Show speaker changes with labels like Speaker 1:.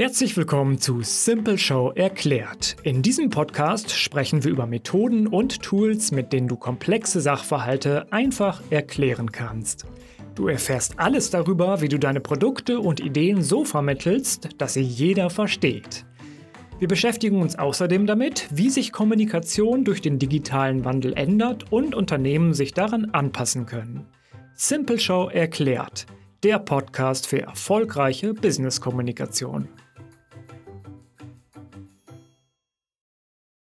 Speaker 1: Herzlich willkommen zu Simple Show erklärt. In diesem Podcast sprechen wir über Methoden und Tools, mit denen du komplexe Sachverhalte einfach erklären kannst. Du erfährst alles darüber, wie du deine Produkte und Ideen so vermittelst, dass sie jeder versteht. Wir beschäftigen uns außerdem damit, wie sich Kommunikation durch den digitalen Wandel ändert und Unternehmen sich daran anpassen können. Simple Show erklärt, der Podcast für erfolgreiche Business-Kommunikation.